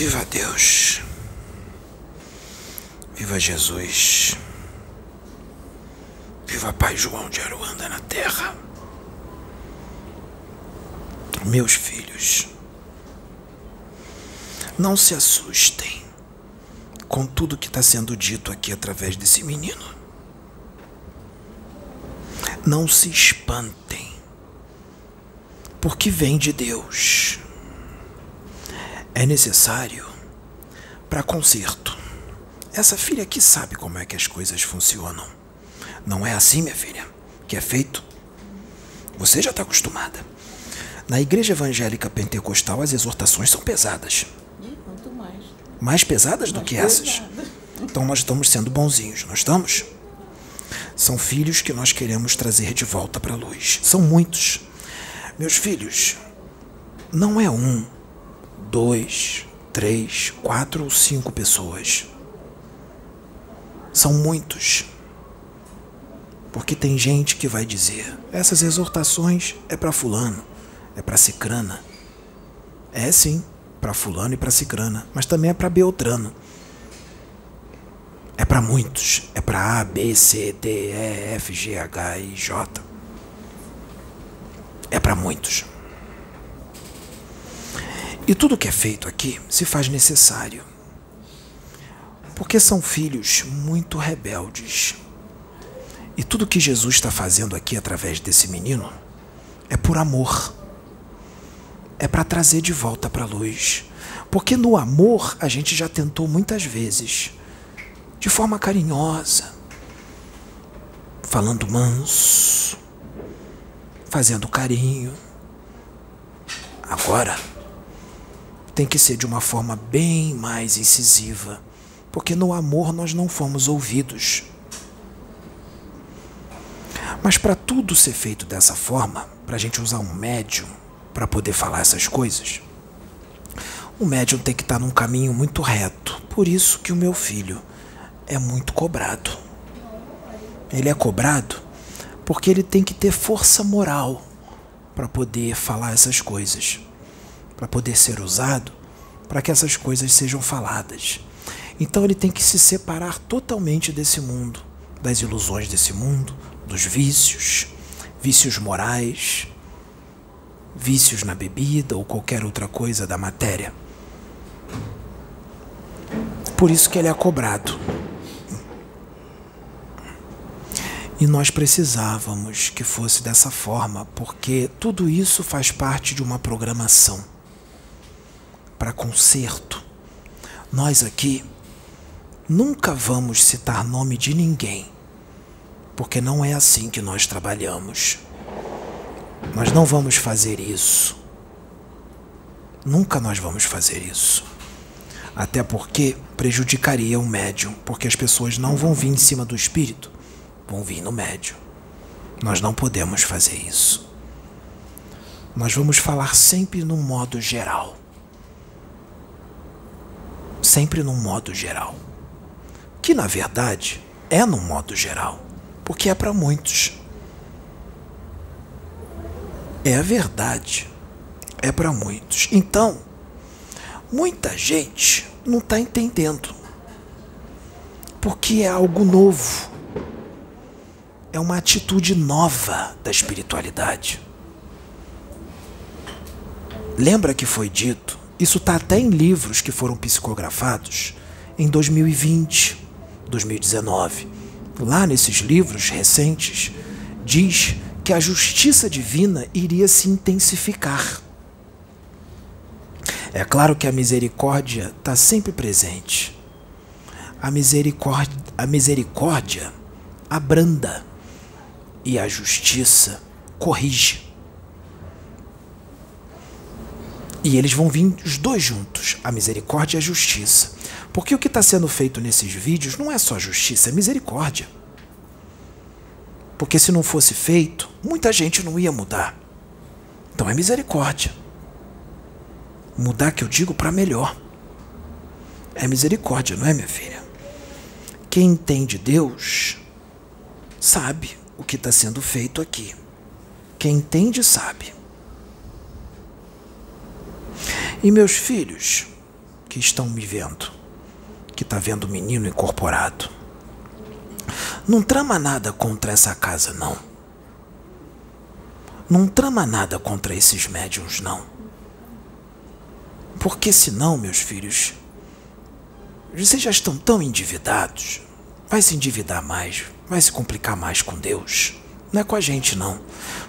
Viva Deus. Viva Jesus. Viva Pai João de Aruanda na terra. Meus filhos, não se assustem com tudo que está sendo dito aqui através desse menino. Não se espantem, porque vem de Deus. É necessário para conserto. Essa filha aqui sabe como é que as coisas funcionam. Não é assim, minha filha, que é feito. Você já está acostumada. Na igreja evangélica pentecostal, as exortações são pesadas. quanto mais. Mais pesadas do Mais que essas. Então nós estamos sendo bonzinhos, não estamos? São filhos que nós queremos trazer de volta para a luz. São muitos. Meus filhos, não é um, dois, três, quatro ou cinco pessoas. São muitos. Porque tem gente que vai dizer: essas exortações é para Fulano, é para Cicrana. É sim, para Fulano e para Cicrana, mas também é para Beltrano. É para muitos. É para A, B, C, D, E, F, G, H e J. É para muitos. E tudo que é feito aqui se faz necessário. Porque são filhos muito rebeldes. E tudo que Jesus está fazendo aqui através desse menino é por amor. É para trazer de volta para a luz. Porque no amor a gente já tentou muitas vezes de forma carinhosa, falando manso, fazendo carinho. Agora tem que ser de uma forma bem mais incisiva, porque no amor nós não fomos ouvidos. Mas para tudo ser feito dessa forma, para a gente usar um médium para poder falar essas coisas, o médium tem que estar num caminho muito reto. Por isso que o meu filho é muito cobrado. Ele é cobrado porque ele tem que ter força moral para poder falar essas coisas, para poder ser usado para que essas coisas sejam faladas. Então ele tem que se separar totalmente desse mundo, das ilusões desse mundo, dos vícios, vícios morais, vícios na bebida ou qualquer outra coisa da matéria. Por isso que ele é cobrado. E nós precisávamos que fosse dessa forma, porque tudo isso faz parte de uma programação para conserto. Nós aqui nunca vamos citar nome de ninguém, porque não é assim que nós trabalhamos. Nós não vamos fazer isso. Nunca nós vamos fazer isso. Até porque prejudicaria o médium, porque as pessoas não vão vir em cima do espírito, vão vir no médium. Nós não podemos fazer isso. Nós vamos falar sempre num modo geral. Sempre num modo geral. Que na verdade é num modo geral, porque é para muitos. É a verdade. É para muitos. Então, muita gente não está entendendo. Porque é algo novo. É uma atitude nova da espiritualidade. Lembra que foi dito? Isso está até em livros que foram psicografados em 2020, 2019. Lá nesses livros recentes, diz que a justiça divina iria se intensificar. É claro que a misericórdia está sempre presente. A misericórdia, a misericórdia abranda e a justiça corrige. E eles vão vir os dois juntos, a misericórdia e a justiça. Porque o que está sendo feito nesses vídeos não é só justiça, é misericórdia. Porque se não fosse feito, muita gente não ia mudar. Então é misericórdia. Mudar que eu digo para melhor. É misericórdia, não é, minha filha? Quem entende Deus sabe o que está sendo feito aqui. Quem entende sabe. E meus filhos, que estão me vendo, que está vendo o menino incorporado. Não trama nada contra essa casa, não. Não trama nada contra esses médiums, não. Porque senão, meus filhos, vocês já estão tão endividados, vai se endividar mais, vai se complicar mais com Deus. Não é com a gente, não.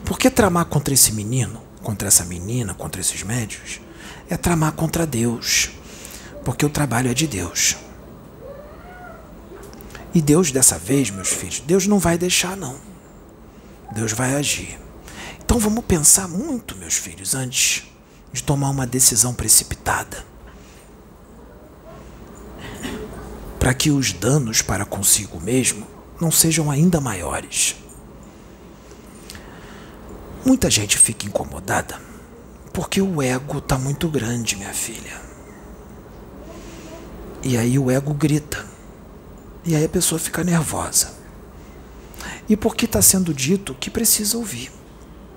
Porque tramar contra esse menino, contra essa menina, contra esses médios, é tramar contra Deus. Porque o trabalho é de Deus. E Deus, dessa vez, meus filhos, Deus não vai deixar, não. Deus vai agir. Então vamos pensar muito, meus filhos, antes de tomar uma decisão precipitada. Para que os danos para consigo mesmo não sejam ainda maiores. Muita gente fica incomodada porque o ego está muito grande, minha filha. E aí o ego grita. E aí a pessoa fica nervosa. E porque está sendo dito que precisa ouvir.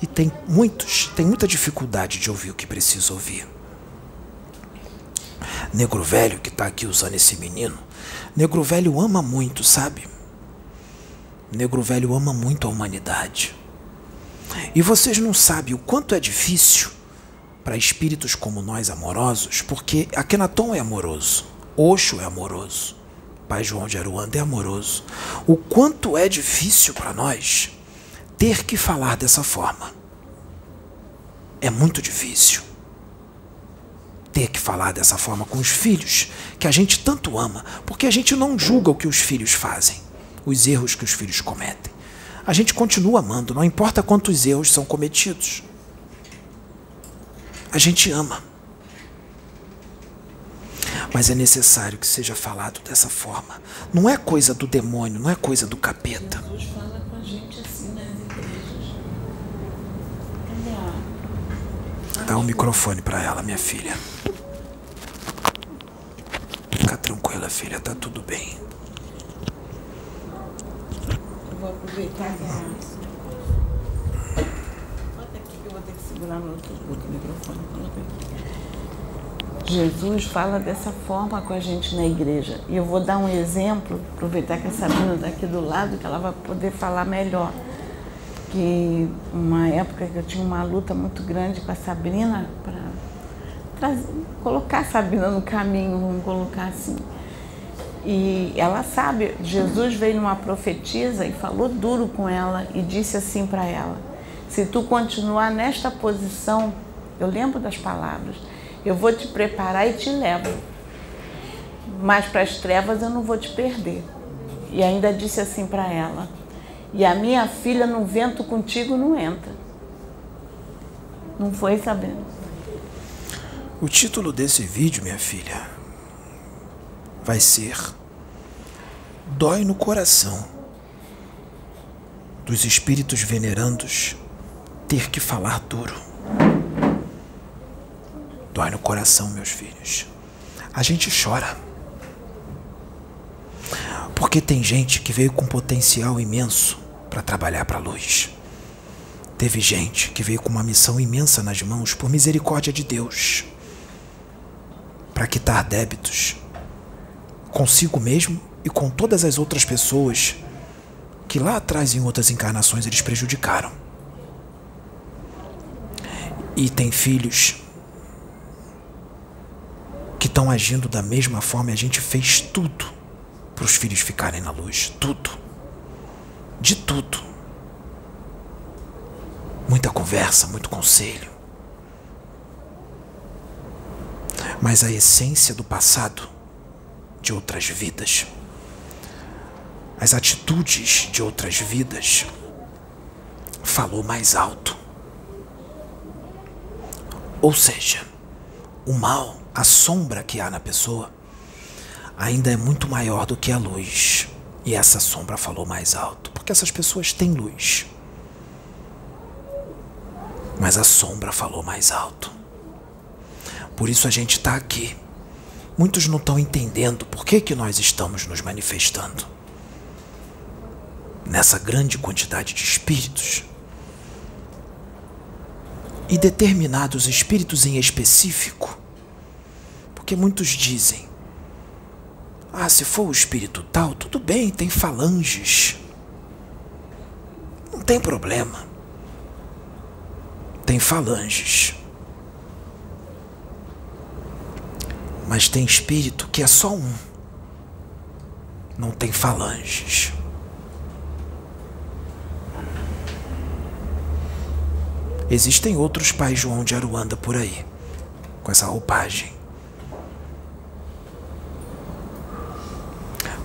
E tem muitos, tem muita dificuldade de ouvir o que precisa ouvir. Negro velho que está aqui usando esse menino, negro velho ama muito, sabe? Negro velho ama muito a humanidade. E vocês não sabem o quanto é difícil para espíritos como nós amorosos, porque Akenaton é amoroso, Oxo é amoroso, Pai João de Aruanda é amoroso. O quanto é difícil para nós ter que falar dessa forma. É muito difícil ter que falar dessa forma com os filhos, que a gente tanto ama, porque a gente não julga o que os filhos fazem, os erros que os filhos cometem. A gente continua amando, não importa quantos erros são cometidos. A gente ama. Mas é necessário que seja falado dessa forma. Não é coisa do demônio, não é coisa do capeta. Jesus fala com a gente assim nas igrejas. Cadê a... Dá o um microfone para ela, minha filha. Fica tranquila, filha, tá tudo bem. Eu vou aproveitar a aqui que eu vou ter que segurar outro, outro microfone. Jesus fala dessa forma com a gente na igreja. E eu vou dar um exemplo, aproveitar que a Sabrina está aqui do lado, que ela vai poder falar melhor. Que uma época que eu tinha uma luta muito grande com a Sabrina para colocar a Sabrina no caminho, vamos colocar assim. E ela sabe, Jesus veio numa profetisa e falou duro com ela e disse assim para ela: Se tu continuar nesta posição, eu lembro das palavras, eu vou te preparar e te levo. Mas para as trevas eu não vou te perder. E ainda disse assim para ela: E a minha filha no vento contigo não entra. Não foi sabendo. O título desse vídeo, minha filha, vai ser Dói no coração dos espíritos venerandos ter que falar duro. Dói no coração, meus filhos. A gente chora. Porque tem gente que veio com potencial imenso para trabalhar para a luz. Teve gente que veio com uma missão imensa nas mãos por misericórdia de Deus para quitar débitos consigo mesmo e com todas as outras pessoas que lá atrás em outras encarnações eles prejudicaram. E tem filhos que estão agindo da mesma forma a gente fez tudo para os filhos ficarem na luz. Tudo. De tudo. Muita conversa, muito conselho. Mas a essência do passado, de outras vidas, as atitudes de outras vidas, falou mais alto. Ou seja, o mal a sombra que há na pessoa ainda é muito maior do que a luz. E essa sombra falou mais alto, porque essas pessoas têm luz. Mas a sombra falou mais alto. Por isso a gente está aqui. Muitos não estão entendendo por que, que nós estamos nos manifestando. Nessa grande quantidade de espíritos. E determinados espíritos em específico Porque muitos dizem: Ah, se for o espírito tal, tudo bem, tem falanges. Não tem problema. Tem falanges. Mas tem espírito que é só um. Não tem falanges. Existem outros pais João de Aruanda por aí, com essa roupagem.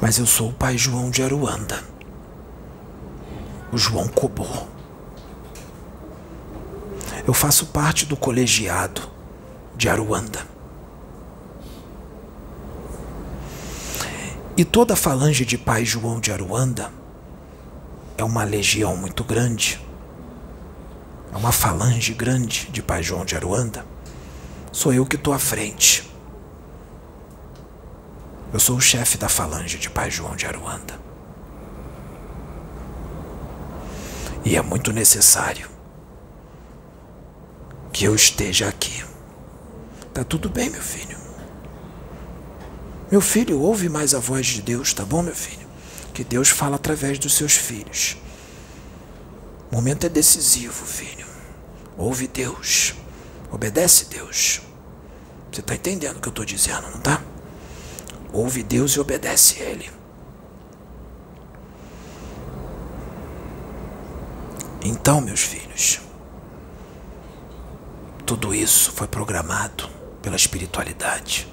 Mas eu sou o pai João de Aruanda. O João Cobô. Eu faço parte do colegiado de Aruanda. E toda a falange de pai João de Aruanda é uma legião muito grande é uma falange grande de Pai João de Aruanda, sou eu que estou à frente. Eu sou o chefe da falange de Pai João de Aruanda. E é muito necessário que eu esteja aqui. Tá tudo bem, meu filho. Meu filho, ouve mais a voz de Deus, tá bom, meu filho? Que Deus fala através dos seus filhos. O momento é decisivo, filho. Ouve Deus. Obedece Deus. Você está entendendo o que eu estou dizendo, não tá? Ouve Deus e obedece Ele. Então, meus filhos, tudo isso foi programado pela espiritualidade.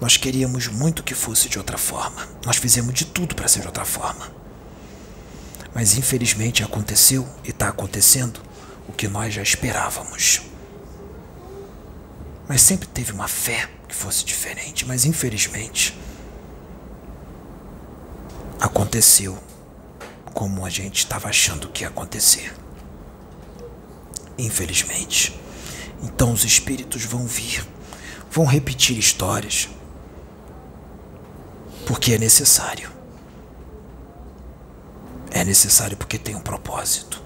Nós queríamos muito que fosse de outra forma. Nós fizemos de tudo para ser de outra forma. Mas infelizmente aconteceu e está acontecendo o que nós já esperávamos. Mas sempre teve uma fé que fosse diferente, mas infelizmente aconteceu como a gente estava achando que ia acontecer. Infelizmente. Então os espíritos vão vir, vão repetir histórias, porque é necessário. É necessário porque tem um propósito.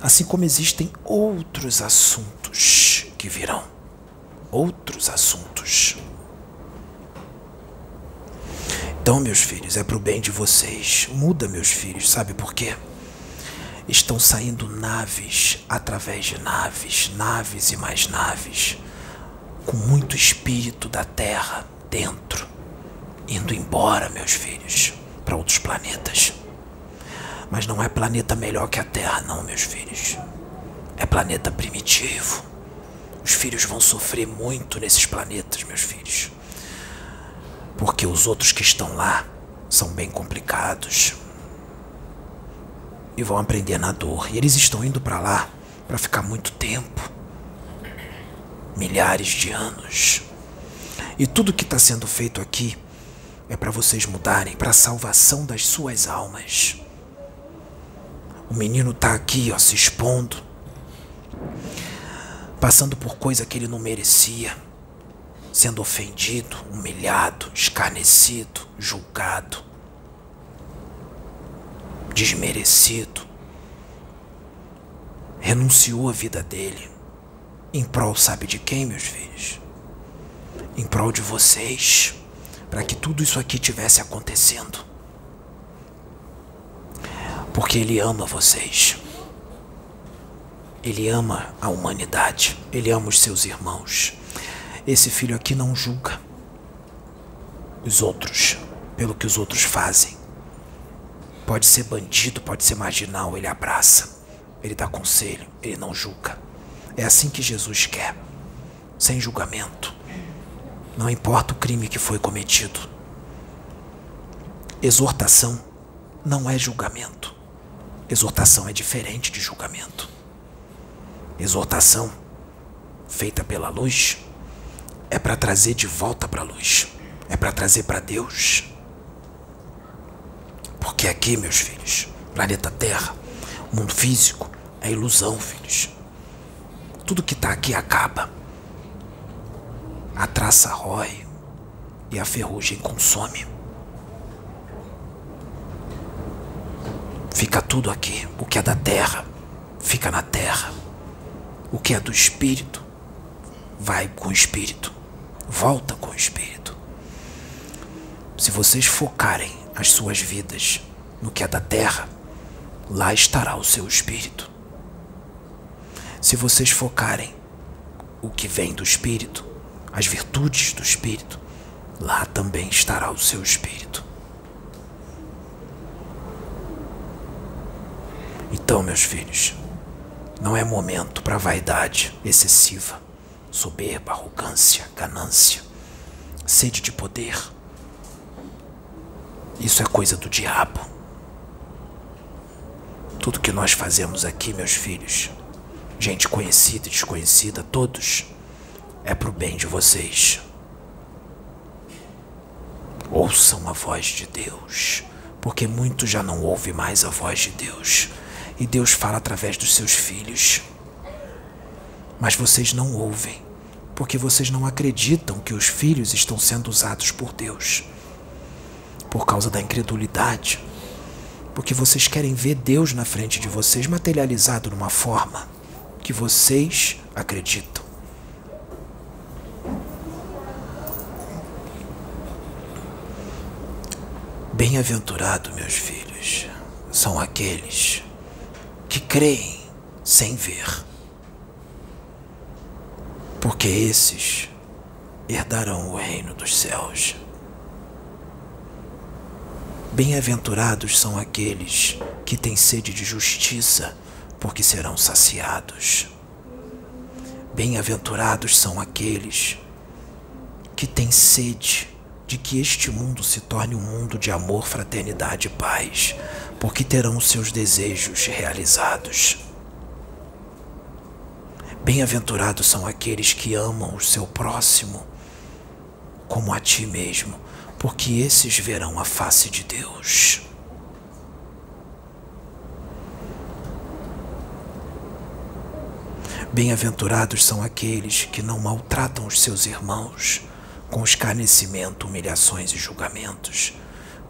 Assim como existem outros assuntos que virão. Outros assuntos. Então, meus filhos, é pro bem de vocês. Muda, meus filhos, sabe por quê? Estão saindo naves através de naves, naves e mais naves, com muito espírito da Terra dentro, indo embora, meus filhos, para outros planetas. Mas não é planeta melhor que a Terra, não, meus filhos. É planeta primitivo. Os filhos vão sofrer muito nesses planetas, meus filhos. Porque os outros que estão lá são bem complicados. E vão aprender na dor. E eles estão indo para lá para ficar muito tempo milhares de anos. E tudo que está sendo feito aqui é para vocês mudarem para a salvação das suas almas. O menino tá aqui, ó, se expondo, passando por coisa que ele não merecia, sendo ofendido, humilhado, escarnecido, julgado, desmerecido. Renunciou a vida dele. Em prol, sabe de quem, meus filhos? Em prol de vocês, para que tudo isso aqui tivesse acontecendo porque Ele ama vocês. Ele ama a humanidade. Ele ama os seus irmãos. Esse filho aqui não julga os outros pelo que os outros fazem. Pode ser bandido, pode ser marginal, ele abraça, ele dá conselho, ele não julga. É assim que Jesus quer, sem julgamento. Não importa o crime que foi cometido. Exortação não é julgamento. Exortação é diferente de julgamento. Exortação, feita pela luz, é para trazer de volta para a luz, é para trazer para Deus. Porque aqui, meus filhos, planeta Terra, mundo físico, é ilusão, filhos. Tudo que está aqui acaba. A traça rói e a ferrugem consome. Fica tudo aqui. O que é da terra, fica na terra. O que é do espírito, vai com o espírito. Volta com o espírito. Se vocês focarem as suas vidas no que é da terra, lá estará o seu espírito. Se vocês focarem o que vem do espírito, as virtudes do espírito, lá também estará o seu espírito. Então, meus filhos, não é momento para vaidade excessiva, soberba, arrogância, ganância, sede de poder. Isso é coisa do diabo. Tudo que nós fazemos aqui, meus filhos, gente conhecida e desconhecida, todos, é pro bem de vocês. Ouçam a voz de Deus, porque muitos já não ouvem mais a voz de Deus. E Deus fala através dos seus filhos. Mas vocês não ouvem, porque vocês não acreditam que os filhos estão sendo usados por Deus. Por causa da incredulidade. Porque vocês querem ver Deus na frente de vocês materializado numa forma que vocês acreditam. Bem-aventurado, meus filhos, são aqueles que creem sem ver, porque esses herdarão o reino dos céus. Bem-aventurados são aqueles que têm sede de justiça, porque serão saciados. Bem-aventurados são aqueles que têm sede de que este mundo se torne um mundo de amor, fraternidade e paz, porque terão seus desejos realizados. Bem-aventurados são aqueles que amam o seu próximo como a ti mesmo, porque esses verão a face de Deus. Bem-aventurados são aqueles que não maltratam os seus irmãos com escarnecimento, humilhações e julgamentos,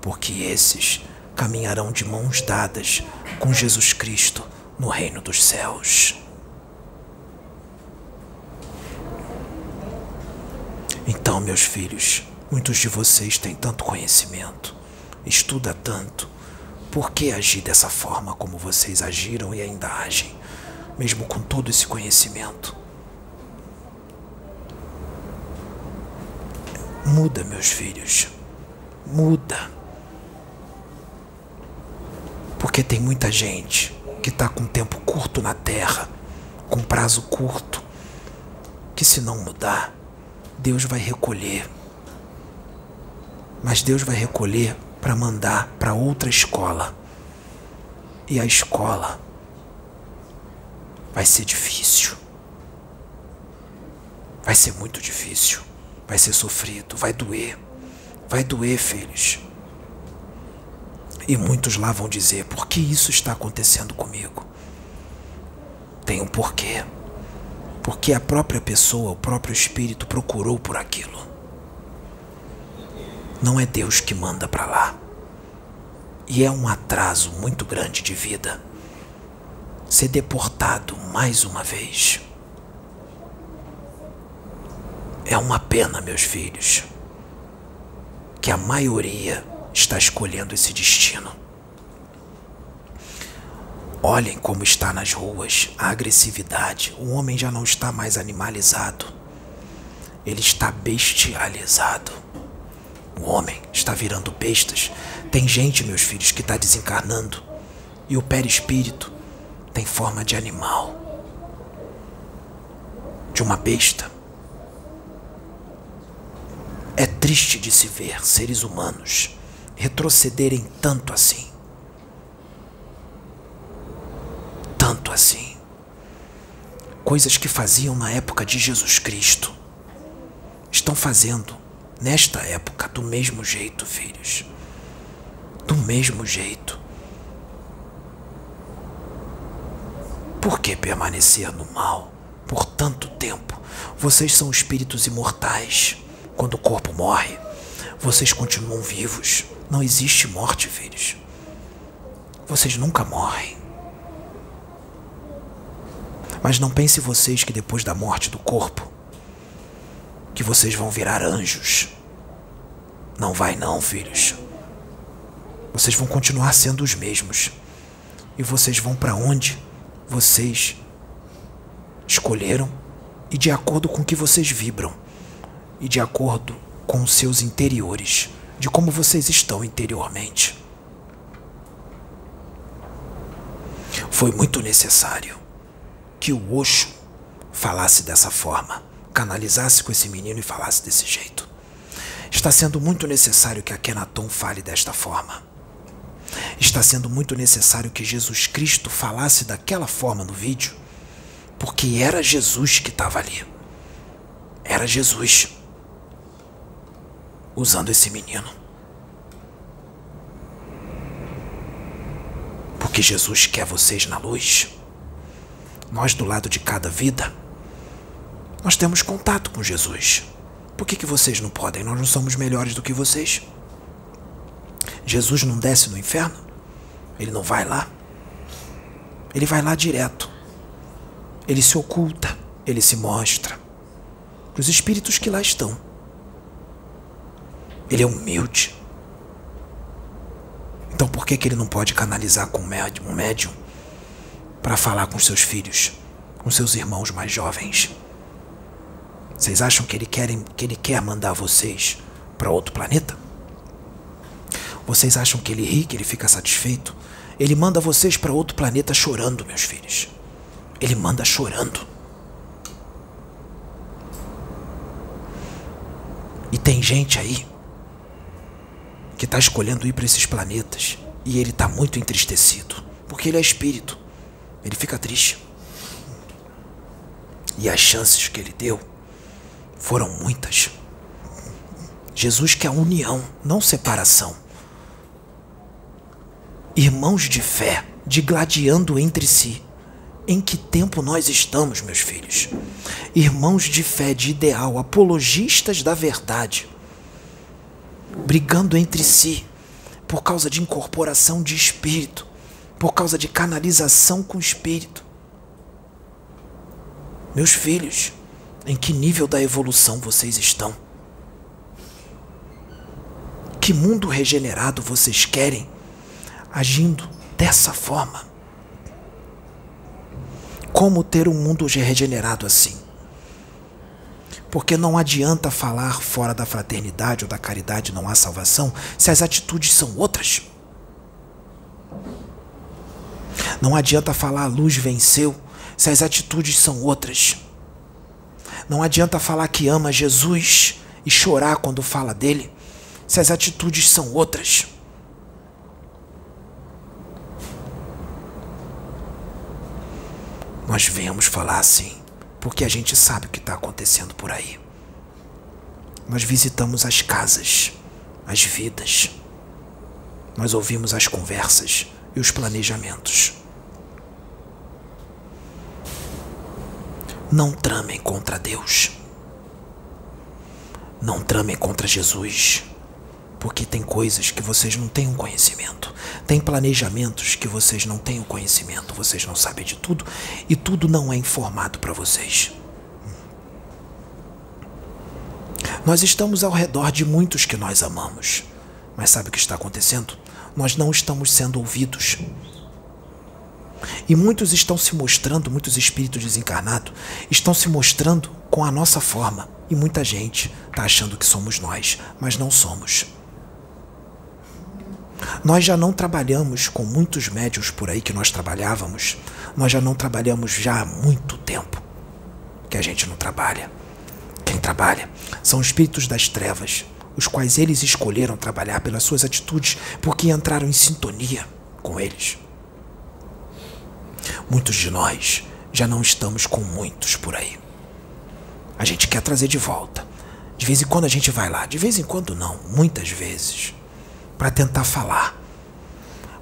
porque esses caminharão de mãos dadas com Jesus Cristo no reino dos céus. Então, meus filhos, muitos de vocês têm tanto conhecimento, estuda tanto, por que agir dessa forma como vocês agiram e ainda agem, mesmo com todo esse conhecimento? Muda, meus filhos, muda. Porque tem muita gente que está com tempo curto na Terra, com prazo curto, que se não mudar, Deus vai recolher. Mas Deus vai recolher para mandar para outra escola. E a escola vai ser difícil. Vai ser muito difícil. Vai ser sofrido, vai doer. Vai doer, filhos. E muitos lá vão dizer: por que isso está acontecendo comigo? Tem um porquê. Porque a própria pessoa, o próprio espírito procurou por aquilo. Não é Deus que manda para lá. E é um atraso muito grande de vida ser deportado mais uma vez. É uma pena, meus filhos, que a maioria está escolhendo esse destino. Olhem como está nas ruas a agressividade. O homem já não está mais animalizado. Ele está bestializado. O homem está virando bestas. Tem gente, meus filhos, que está desencarnando. E o perispírito tem forma de animal. De uma besta. É triste de se ver seres humanos retrocederem tanto assim. Tanto assim. Coisas que faziam na época de Jesus Cristo estão fazendo nesta época do mesmo jeito, filhos. Do mesmo jeito. Por que permanecer no mal por tanto tempo? Vocês são espíritos imortais. Quando o corpo morre, vocês continuam vivos. Não existe morte, filhos. Vocês nunca morrem. Mas não pense vocês que depois da morte do corpo, que vocês vão virar anjos. Não vai não, filhos. Vocês vão continuar sendo os mesmos. E vocês vão para onde vocês escolheram e de acordo com o que vocês vibram e de acordo com os seus interiores, de como vocês estão interiormente. Foi muito necessário que o Osho falasse dessa forma, canalizasse com esse menino e falasse desse jeito. Está sendo muito necessário que a Kenaton fale desta forma. Está sendo muito necessário que Jesus Cristo falasse daquela forma no vídeo, porque era Jesus que estava ali. Era Jesus usando esse menino. Porque Jesus quer vocês na luz. Nós do lado de cada vida, nós temos contato com Jesus. Por que, que vocês não podem? Nós não somos melhores do que vocês. Jesus não desce no inferno? Ele não vai lá? Ele vai lá direto. Ele se oculta, ele se mostra. Os espíritos que lá estão. Ele é humilde. Então por que, que ele não pode canalizar com um médium, um para falar com seus filhos, com seus irmãos mais jovens? Vocês acham que ele, querem, que ele quer mandar vocês para outro planeta? Vocês acham que ele ri, que ele fica satisfeito? Ele manda vocês para outro planeta chorando, meus filhos. Ele manda chorando. E tem gente aí que está escolhendo ir para esses planetas e ele está muito entristecido, porque ele é espírito. Ele fica triste. E as chances que ele deu foram muitas. Jesus quer união, não separação. Irmãos de fé, digladiando entre si. Em que tempo nós estamos, meus filhos? Irmãos de fé, de ideal, apologistas da verdade, brigando entre si por causa de incorporação de espírito, por causa de canalização com espírito. Meus filhos, em que nível da evolução vocês estão? Que mundo regenerado vocês querem agindo dessa forma? Como ter um mundo regenerado assim? Porque não adianta falar fora da fraternidade ou da caridade não há salvação se as atitudes são outras. Não adianta falar a luz venceu se as atitudes são outras. Não adianta falar que ama Jesus e chorar quando fala dele, se as atitudes são outras. Nós viemos falar assim, porque a gente sabe o que está acontecendo por aí. Nós visitamos as casas, as vidas. Nós ouvimos as conversas e os planejamentos. Não tramem contra Deus. Não tramem contra Jesus. Porque tem coisas que vocês não têm um conhecimento. Tem planejamentos que vocês não têm o um conhecimento. Vocês não sabem de tudo. E tudo não é informado para vocês. Nós estamos ao redor de muitos que nós amamos. Mas sabe o que está acontecendo? Nós não estamos sendo ouvidos. E muitos estão se mostrando, muitos espíritos desencarnados, estão se mostrando com a nossa forma. E muita gente está achando que somos nós, mas não somos. Nós já não trabalhamos com muitos médios por aí que nós trabalhávamos. Nós já não trabalhamos já há muito tempo que a gente não trabalha. Quem trabalha são espíritos das trevas, os quais eles escolheram trabalhar pelas suas atitudes porque entraram em sintonia com eles. Muitos de nós já não estamos com muitos por aí. A gente quer trazer de volta. De vez em quando a gente vai lá, de vez em quando não, muitas vezes, para tentar falar.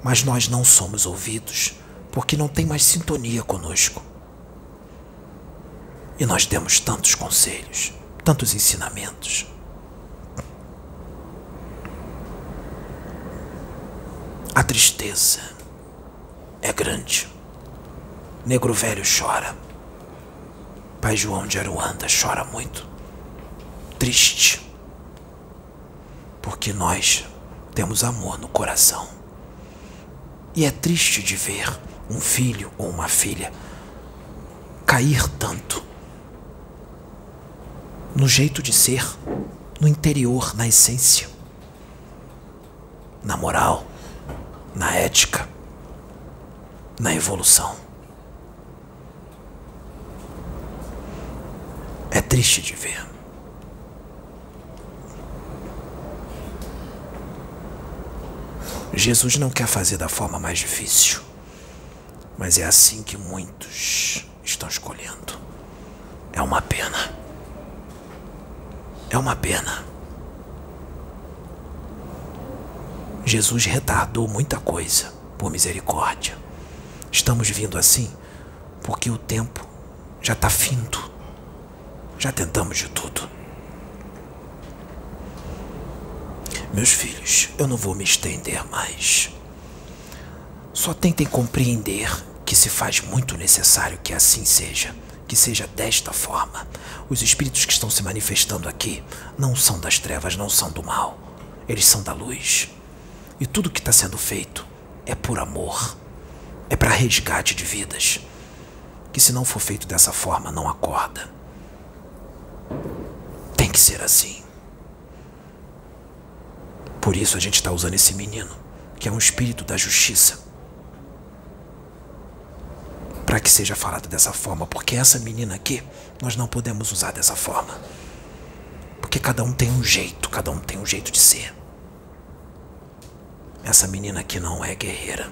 Mas nós não somos ouvidos porque não tem mais sintonia conosco. E nós demos tantos conselhos, tantos ensinamentos. A tristeza é grande. Negro velho chora. Pai João de Aruanda chora muito. Triste. Porque nós temos amor no coração. E é triste de ver um filho ou uma filha cair tanto no jeito de ser, no interior, na essência, na moral, na ética, na evolução. É triste de ver. Jesus não quer fazer da forma mais difícil, mas é assim que muitos estão escolhendo. É uma pena. É uma pena. Jesus retardou muita coisa por misericórdia. Estamos vindo assim porque o tempo já está findo. Já tentamos de tudo. Meus filhos, eu não vou me estender mais. Só tentem compreender que se faz muito necessário que assim seja, que seja desta forma. Os espíritos que estão se manifestando aqui não são das trevas, não são do mal. Eles são da luz. E tudo que está sendo feito é por amor. É para resgate de vidas. Que se não for feito dessa forma, não acorda. Tem que ser assim. Por isso a gente está usando esse menino, que é um espírito da justiça, para que seja falado dessa forma, porque essa menina aqui nós não podemos usar dessa forma. Porque cada um tem um jeito, cada um tem um jeito de ser. Essa menina aqui não é guerreira.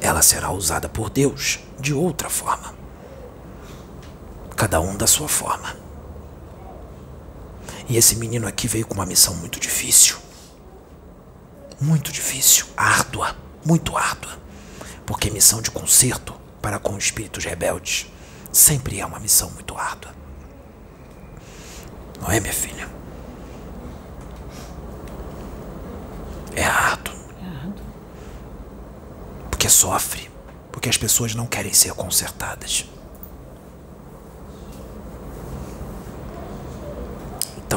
Ela será usada por Deus de outra forma. Cada um da sua forma. E esse menino aqui veio com uma missão muito difícil. Muito difícil, árdua, muito árdua. Porque missão de conserto para com espíritos rebeldes sempre é uma missão muito árdua. Não é, minha filha? É árduo. É árduo. Porque sofre. Porque as pessoas não querem ser consertadas.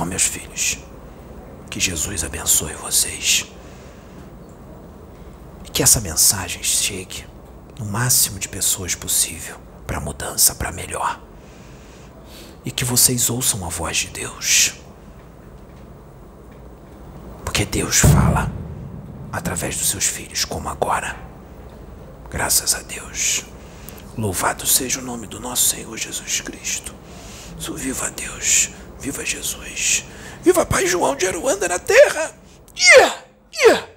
Então, meus filhos, que Jesus abençoe vocês. E que essa mensagem chegue no máximo de pessoas possível para mudança, para melhor. E que vocês ouçam a voz de Deus. Porque Deus fala através dos seus filhos, como agora. Graças a Deus. Louvado seja o nome do nosso Senhor Jesus Cristo. Sou viva Deus. Viva Jesus! Viva Pai João de Aruanda na terra! Yeah! Yeah!